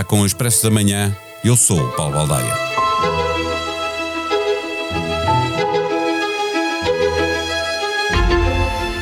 Está com o Expresso da Manhã. Eu sou o Paulo Baldaia.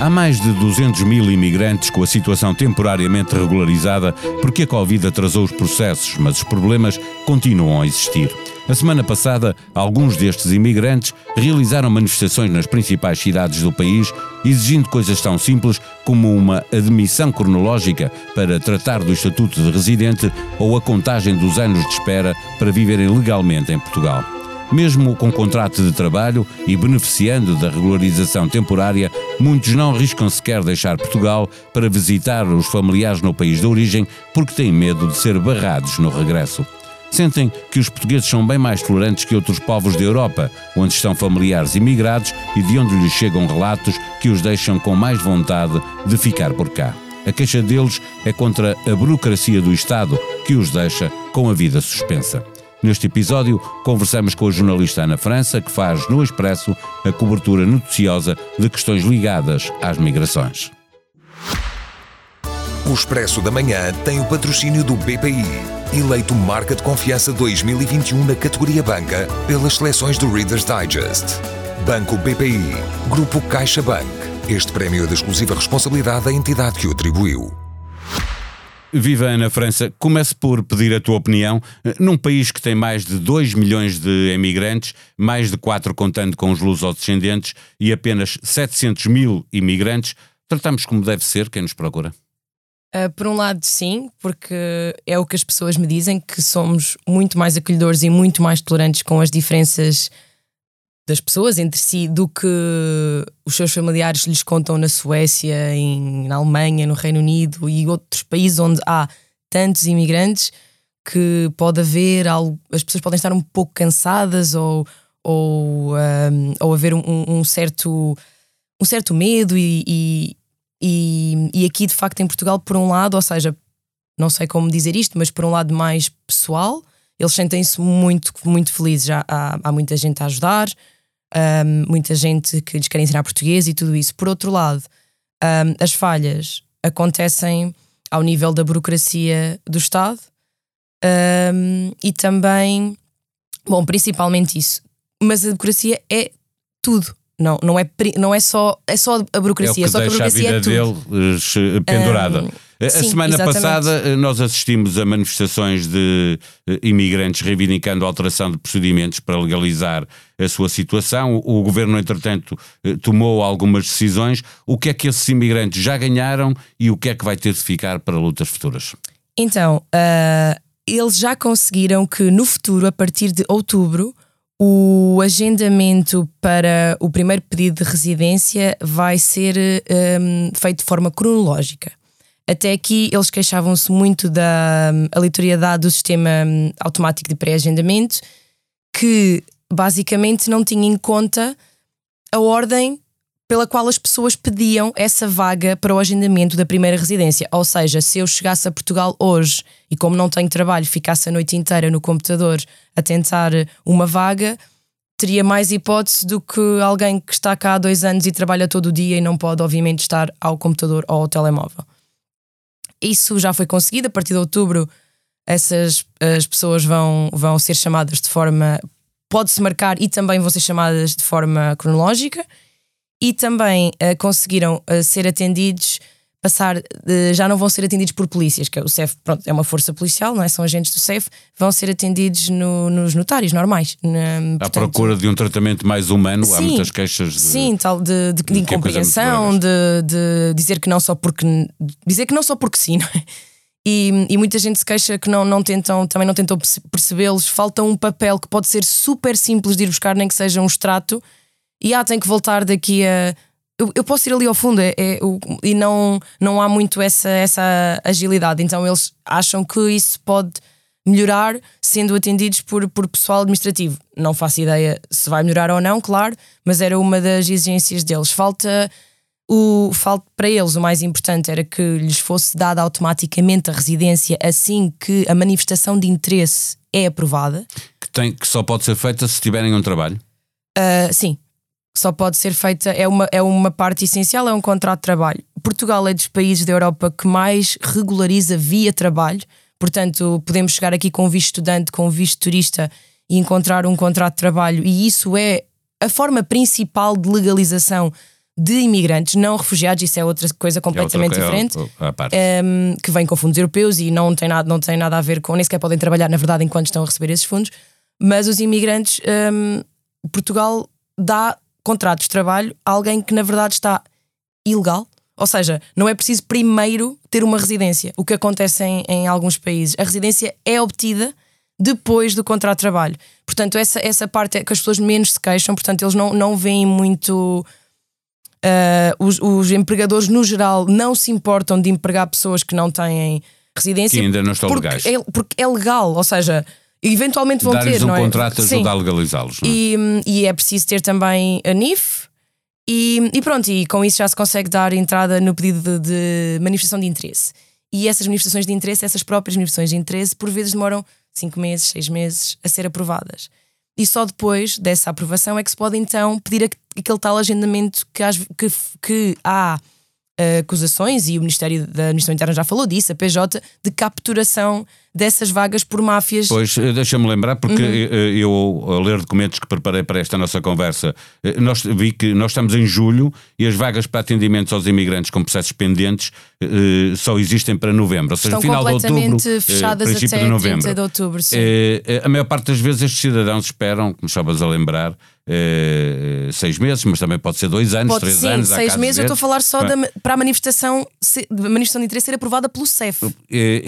Há mais de 200 mil imigrantes com a situação temporariamente regularizada porque a Covid atrasou os processos, mas os problemas continuam a existir. A semana passada, alguns destes imigrantes realizaram manifestações nas principais cidades do país, exigindo coisas tão simples como uma admissão cronológica para tratar do estatuto de residente ou a contagem dos anos de espera para viverem legalmente em Portugal. Mesmo com contrato de trabalho e beneficiando da regularização temporária, muitos não arriscam sequer deixar Portugal para visitar os familiares no país de origem porque têm medo de ser barrados no regresso. Sentem que os portugueses são bem mais tolerantes que outros povos da Europa, onde estão familiares imigrados e de onde lhes chegam relatos que os deixam com mais vontade de ficar por cá. A queixa deles é contra a burocracia do Estado, que os deixa com a vida suspensa. Neste episódio, conversamos com a jornalista Ana França, que faz no Expresso a cobertura noticiosa de questões ligadas às migrações. O Expresso da Manhã tem o patrocínio do BPI, eleito Marca de Confiança 2021 na categoria Banca pelas seleções do Reader's Digest. Banco BPI, Grupo CaixaBank. Este prémio é da exclusiva responsabilidade da entidade que o atribuiu. Viva Ana França, comece por pedir a tua opinião. Num país que tem mais de 2 milhões de emigrantes, mais de 4 contando com os lusodescendentes e apenas 700 mil imigrantes, tratamos como deve ser quem nos procura? Uh, por um lado, sim, porque é o que as pessoas me dizem, que somos muito mais acolhedores e muito mais tolerantes com as diferenças das pessoas entre si do que os seus familiares lhes contam na Suécia, em, na Alemanha, no Reino Unido e outros países onde há tantos imigrantes que pode haver algo, as pessoas podem estar um pouco cansadas ou, ou, um, ah, ou haver um, um, certo um certo medo e, e, e, e aqui, de facto, em Portugal, por um lado, ou seja, não sei como dizer isto, mas por um lado mais pessoal, eles sentem-se muito, muito felizes. Já há, há muita gente a ajudar, um, muita gente que lhes quer ensinar português e tudo isso. Por outro lado, um, as falhas acontecem ao nível da burocracia do Estado um, e também, bom, principalmente isso. Mas a burocracia é tudo. Não, não, é, não é só é só a burocracia, é o que só deixa a burocracia a vida é tudo. deles eh, pendurada. Um, a sim, semana exatamente. passada eh, nós assistimos a manifestações de eh, imigrantes reivindicando a alteração de procedimentos para legalizar a sua situação. O governo, entretanto, tomou algumas decisões. O que é que esses imigrantes já ganharam e o que é que vai ter de ficar para lutas futuras? Então, uh, eles já conseguiram que no futuro, a partir de outubro, o agendamento para o primeiro pedido de residência vai ser um, feito de forma cronológica. Até aqui eles queixavam-se muito da um, aleatoriedade do sistema um, automático de pré-agendamento, que basicamente não tinha em conta a ordem pela qual as pessoas pediam essa vaga para o agendamento da primeira residência. Ou seja, se eu chegasse a Portugal hoje e, como não tenho trabalho, ficasse a noite inteira no computador a tentar uma vaga, teria mais hipótese do que alguém que está cá há dois anos e trabalha todo o dia e não pode, obviamente, estar ao computador ou ao telemóvel. Isso já foi conseguido. A partir de outubro, essas as pessoas vão, vão ser chamadas de forma. Pode-se marcar e também vão ser chamadas de forma cronológica e também uh, conseguiram uh, ser atendidos, passar, uh, já não vão ser atendidos por polícias, que é o CEF pronto, é uma força policial, não é? São agentes do CEF, vão ser atendidos no, nos notários normais. Na, à procura de um tratamento mais humano, sim, há muitas queixas de, sim, tal de, de, de de incompreensão, de, de dizer que não só porque dizer que não só porque sim, não é? E, e, muita gente se queixa que não, não tentam, também não tentam percebê-los. Falta um papel que pode ser super simples de ir buscar, nem que seja um extrato, e ah, tem que voltar daqui a. Eu, eu posso ir ali ao fundo é, é, e não, não há muito essa, essa agilidade. Então eles acham que isso pode melhorar sendo atendidos por, por pessoal administrativo. Não faço ideia se vai melhorar ou não, claro, mas era uma das exigências deles. Falta o falta para eles o mais importante era que lhes fosse dada automaticamente a residência assim que a manifestação de interesse é aprovada. Que, tem, que só pode ser feita se tiverem um trabalho? Uh, sim, só pode ser feita, é uma, é uma parte essencial, é um contrato de trabalho. Portugal é dos países da Europa que mais regulariza via trabalho, Portanto, podemos chegar aqui com visto estudante, com visto turista e encontrar um contrato de trabalho, e isso é a forma principal de legalização de imigrantes, não refugiados, isso é outra coisa completamente é outra, diferente, é um, que vem com fundos europeus e não tem, nada, não tem nada a ver com, nem sequer podem trabalhar, na verdade, enquanto estão a receber esses fundos, mas os imigrantes, um, Portugal dá contratos de trabalho a alguém que na verdade está ilegal, ou seja, não é preciso primeiro ter uma residência, o que acontece em, em alguns países. A residência é obtida depois do contrato de trabalho. Portanto, essa, essa parte é que as pessoas menos se queixam, portanto, eles não, não veem muito Uh, os, os, empregadores, no geral, não se importam de empregar pessoas que não têm residência. Que ainda não estão porque legais. É, porque é legal, ou seja, eventualmente vão ter. um não é? contrato ajuda a legalizá-los. É? E, e, é preciso ter também a NIF. E, e, pronto, e com isso já se consegue dar entrada no pedido de, de manifestação de interesse. E essas manifestações de interesse, essas próprias manifestações de interesse, por vezes demoram 5 meses, 6 meses a ser aprovadas e só depois dessa aprovação é que se pode então pedir aquele tal agendamento que, que, que há uh, acusações, e o Ministério da Administração Interna já falou disso, a PJ, de capturação dessas vagas por máfias. Pois, eh, deixa-me lembrar, porque uhum. Eh, eu, ao ler documentos que preparei para esta nossa conversa, nós vi que nós estamos em julho e as vagas para atendimentos aos imigrantes com processos pendentes só existem para novembro, ou seja, Estão final de outubro, fechadas princípio até de novembro. 30 de outubro. Sim. A maior parte das vezes estes cidadãos esperam, como estavas a lembrar, uh, seis meses, mas também pode ser dois anos, pode, três sim, anos. Seis meses, eu estou a falar só da, para a manifestação, se, manifestação de interesse ser aprovada pelo CEF. o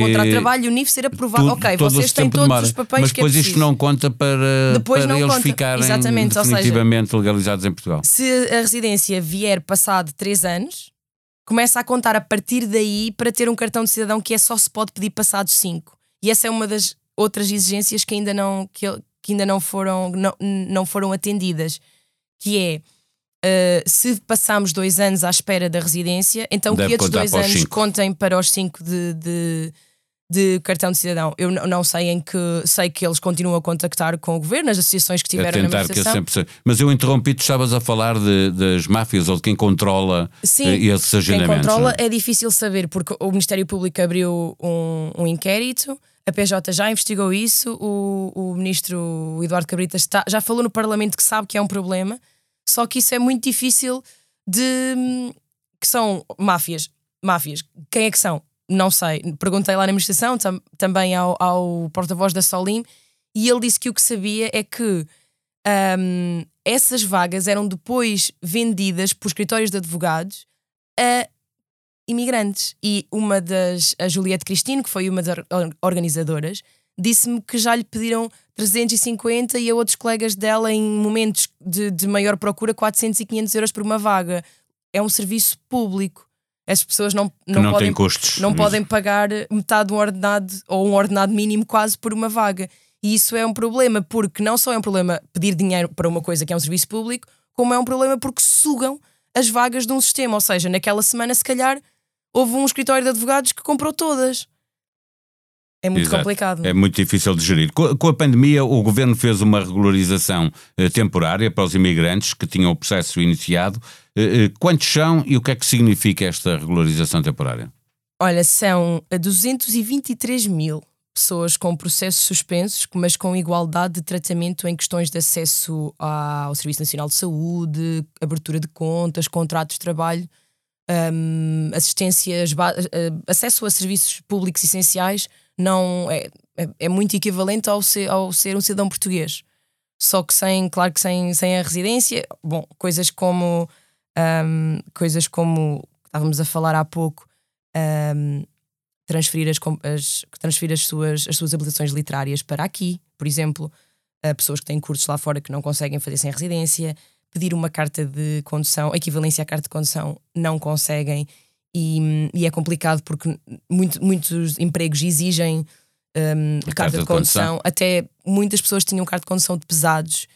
contrato de trabalho e o NIF ser aprovado. Tudo, ok, vocês têm todos demora. os papéis mas que é depois isto não conta para, depois para não eles conta. ficarem Exatamente, definitivamente seja, legalizados em Portugal. Se a residência vier passado três anos, começa a contar a partir daí para ter um cartão de cidadão que é só se pode pedir passados cinco. E essa é uma das outras exigências que ainda não, que, que ainda não, foram, não, não foram atendidas, que é uh, se passamos dois anos à espera da residência, então Deve que estes dois anos cinco. contem para os cinco de, de de cartão de cidadão. Eu não sei em que sei que eles continuam a contactar com o governo, as associações que tiveram a tentar na que eu sempre sei. Mas eu interrompi, tu estavas a falar de, das máfias ou de quem controla Sim, uh, esses agendamentos. Quem controla não? é difícil saber, porque o Ministério Público abriu um, um inquérito, a PJ já investigou isso, o, o ministro Eduardo Cabrita está, já falou no Parlamento que sabe que é um problema, só que isso é muito difícil de. que são máfias. Máfias. Quem é que são? não sei, perguntei lá na administração, tam, também ao, ao porta-voz da Solim, e ele disse que o que sabia é que um, essas vagas eram depois vendidas por escritórios de advogados a imigrantes. E uma das, a Juliette Cristino, que foi uma das organizadoras, disse-me que já lhe pediram 350 e a outros colegas dela, em momentos de, de maior procura, 400 e 500 euros por uma vaga. É um serviço público as pessoas não, não, não podem, custos, não podem pagar metade de um ordenado ou um ordenado mínimo quase por uma vaga. E isso é um problema, porque não só é um problema pedir dinheiro para uma coisa que é um serviço público, como é um problema porque sugam as vagas de um sistema. Ou seja, naquela semana, se calhar, houve um escritório de advogados que comprou todas. É muito Exato. complicado. É muito difícil de gerir. Com a pandemia, o governo fez uma regularização eh, temporária para os imigrantes que tinham o processo iniciado. Eh, eh, quantos são e o que é que significa esta regularização temporária? Olha, são 223 mil pessoas com processos suspensos, mas com igualdade de tratamento em questões de acesso ao Serviço Nacional de Saúde, abertura de contas, contratos de trabalho, um, assistências, acesso a serviços públicos essenciais não é, é, é, muito equivalente ao ser, ao ser um cidadão português. Só que sem, claro que sem, sem a residência, bom, coisas como um, coisas como estávamos a falar há pouco, um, transferir, as, as, transferir as, suas, as suas habilitações literárias para aqui, por exemplo, pessoas que têm cursos lá fora que não conseguem fazer sem residência, pedir uma carta de condução, a equivalência à carta de condução, não conseguem e, e é complicado porque muito, muitos empregos exigem um, carta, carta, de, condução. condução. Até muitas pessoas tinham carta de condução de pesados.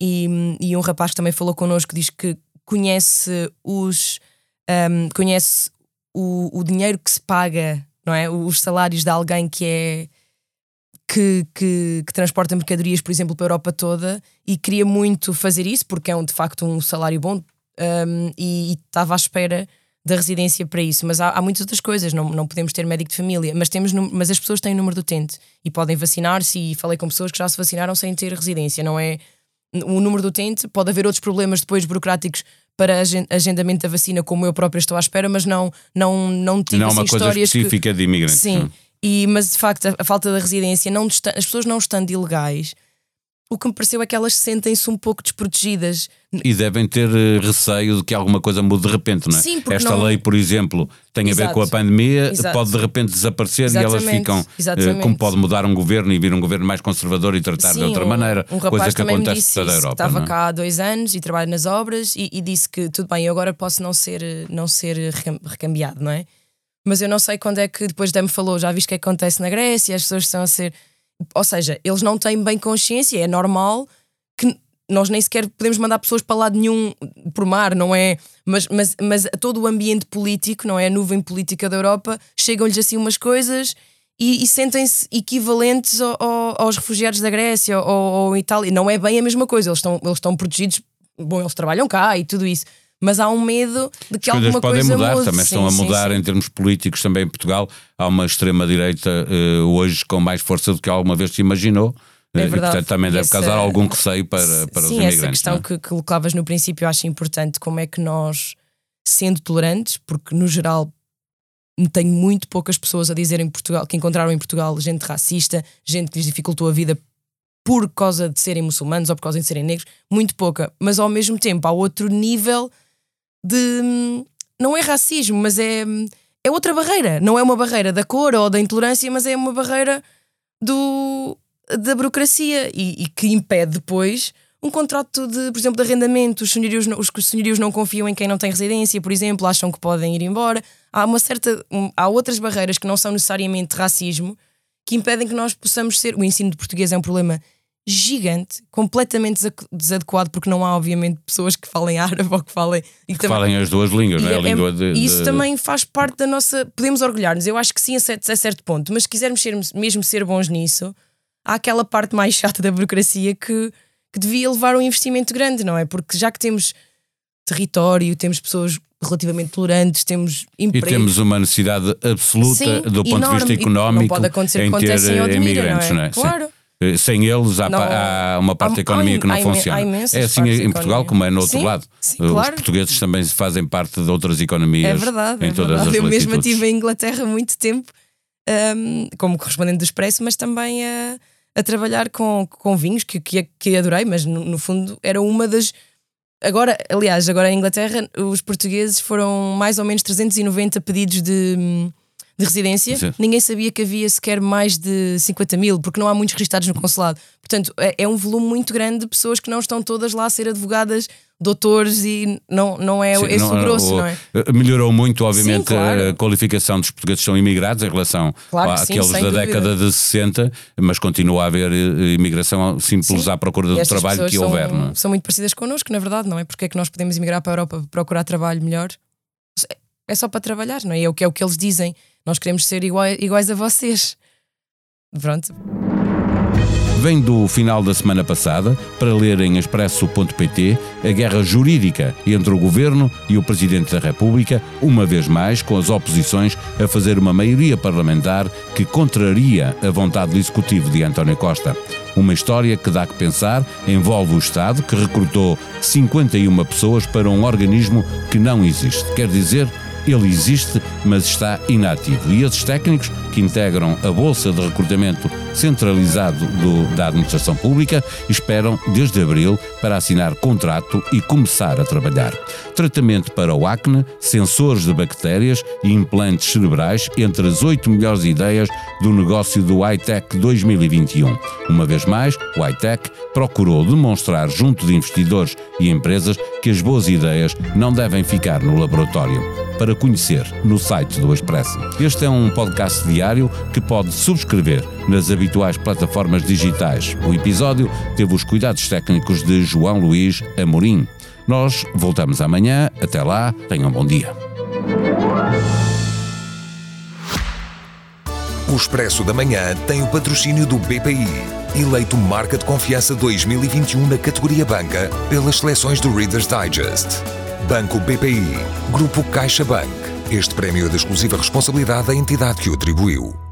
E, e um rapaz que também falou connosco diz que conhece os um, conhece o, o dinheiro que se paga, não é? Os salários de alguém que é que, que, que, transporta mercadorias, por exemplo, para a Europa toda e queria muito fazer isso porque é um, de facto um salário bom um, e estava à espera da residência para isso, mas há, há, muitas outras coisas. Não, não podemos ter médico de família, mas, temos, mas as pessoas têm o número do utente e podem vacinar-se. E falei com pessoas que já se vacinaram sem ter residência. Não é o número do utente, pode haver outros problemas depois burocráticos para agendamento da vacina, como eu própria estou à espera, mas não, não, não tive não assim, uma coisa específica que, de imigrantes. Sim, e, mas de facto a, a falta da residência, não, as pessoas não estando ilegais o que me pareceu é que elas sentem-se um pouco desprotegidas. E devem ter eh, receio de que alguma coisa mude de repente, não é? Sim, Esta não... lei, por exemplo, tem Exato. a ver com a pandemia, Exato. pode de repente desaparecer Exatamente. e elas ficam. Eh, Exatamente. Como pode mudar um governo e vir um governo mais conservador e tratar Sim, de outra um, maneira. Um coisa que acontece disse toda a Europa. Estava é? cá há dois anos e trabalho nas obras e, e, disse que tudo bem, eu agora posso não ser, não ser recambiado, não é? Mas eu não sei quando é que depois me falou, já viste o que acontece na Grécia, as pessoas estão a ser. Ou seja, eles não têm bem consciência, é normal que nós nem sequer podemos mandar pessoas para lado nenhum por mar, não é? Mas, mas, mas todo o ambiente político, não é? A nuvem política da Europa, chegam-lhes assim umas coisas e, e sentem-se equivalentes ao, ao, aos refugiados da Grécia ou, ou Itália. Não é bem a mesma coisa, eles estão, eles estão protegidos, bom, eles trabalham cá e tudo isso. Mas há um medo de que As alguma podem coisa mudar, mude. também sim, estão a sim, mudar sim. em termos políticos também em Portugal. Há uma extrema-direita uh, hoje com mais força do que alguma vez se imaginou. É e, verdade. portanto, também deve essa, causar algum receio para, para sim, os imigrantes. essa questão é? que, que colocavas no princípio eu acho importante. Como é que nós, sendo tolerantes, porque no geral tenho muito poucas pessoas a dizer em Portugal que encontraram em Portugal gente racista, gente que lhes dificultou a vida por causa de serem muçulmanos ou por causa de serem negros, muito pouca. Mas ao mesmo tempo há outro nível de. Não é racismo, mas é, é outra barreira. Não é uma barreira da cor ou da intolerância, mas é uma barreira do, da burocracia e, e que impede depois um contrato de, por exemplo, de arrendamento. Os senhorios, os senhorios não confiam em quem não tem residência, por exemplo, acham que podem ir embora. Há uma certa. Um, há outras barreiras que não são necessariamente racismo que impedem que nós possamos ser. O ensino de português é um problema gigante, completamente desadequado, porque não há, obviamente, pessoas que falem árabe ou que falem. E que também, falem as duas línguas, não é? A é, língua de, Isso de... também faz parte da nossa. Podemos orgulhar-nos, eu acho que sim, a certo, a certo ponto, mas se quisermos ser, mesmo ser bons nisso, há aquela parte mais chata da burocracia que, que devia levar um investimento grande, não é? Porque já que temos território, temos pessoas relativamente tolerantes, temos emprego. E temos uma necessidade absoluta Sim, do ponto enorme. de vista económico não pode acontecer em ter em imigrantes, não é? não é? Claro. Sim. Sem eles há, Não, há uma parte da economia há, que não há, funciona. Há é assim em Portugal como é no outro sim, lado. Sim, Os claro. portugueses também fazem parte de outras economias é verdade, em é todas verdade. as Eu mesma latitudes. estive em Inglaterra muito tempo um, como correspondente do Expresso, mas também a, a trabalhar com, com vinhos que, que, que adorei, mas no, no fundo era uma das Agora, aliás, agora em Inglaterra, os portugueses foram mais ou menos 390 pedidos de, de residência. Sim. Ninguém sabia que havia sequer mais de 50 mil, porque não há muitos registados no consulado. Portanto, é, é um volume muito grande de pessoas que não estão todas lá a ser advogadas, doutores e não, não é Sim, esse não, o grosso, o, não é? Melhorou muito, obviamente, Sim, claro. a qualificação dos portugueses que são imigrados em relação Claro àqueles da dúvida. década de 60, mas continua a haver eh, imigração simples Sim. à procura do trabalho que houver. São, não é? são muito parecidas connosco, na verdade, não é? Porque é que nós podemos emigrar para a Europa procurar trabalho melhor? É só para trabalhar, não é? É o que, é o que eles dizem. Nós queremos ser iguais, a vocês. Pronto. Vem do final da semana passada para ler em expresso.pt a guerra jurídica entre o governo e o Presidente da República, uma vez mais com as oposições a fazer uma maioria parlamentar que contraria a vontade do Executivo de António Costa. Uma história que dá que pensar, envolve o Estado que recrutou 51 pessoas para um organismo que não existe. Quer dizer, ele existe, mas está inativo. E esses técnicos, que integram a Bolsa de Recrutamento Centralizado do, da Administração Pública, esperam desde abril para assinar contrato e começar a trabalhar. Tratamento para o acne, sensores de bactérias e implantes cerebrais entre as oito melhores ideias do negócio do iTech 2021. Uma vez mais, o iTech procurou demonstrar junto de investidores e empresas que as boas ideias não devem ficar no laboratório para conhecer no site do Expresso. Este é um podcast diário que pode subscrever nas habituais plataformas digitais. O episódio teve os cuidados técnicos de João Luís Amorim. Nós voltamos amanhã. Até lá, tenham um bom dia. O Expresso da Manhã tem o patrocínio do BPI, eleito Marca de Confiança 2021 na categoria Banca pelas seleções do Reader's Digest. Banco BPI. Grupo CaixaBank. Este prémio é de exclusiva responsabilidade da entidade que o atribuiu.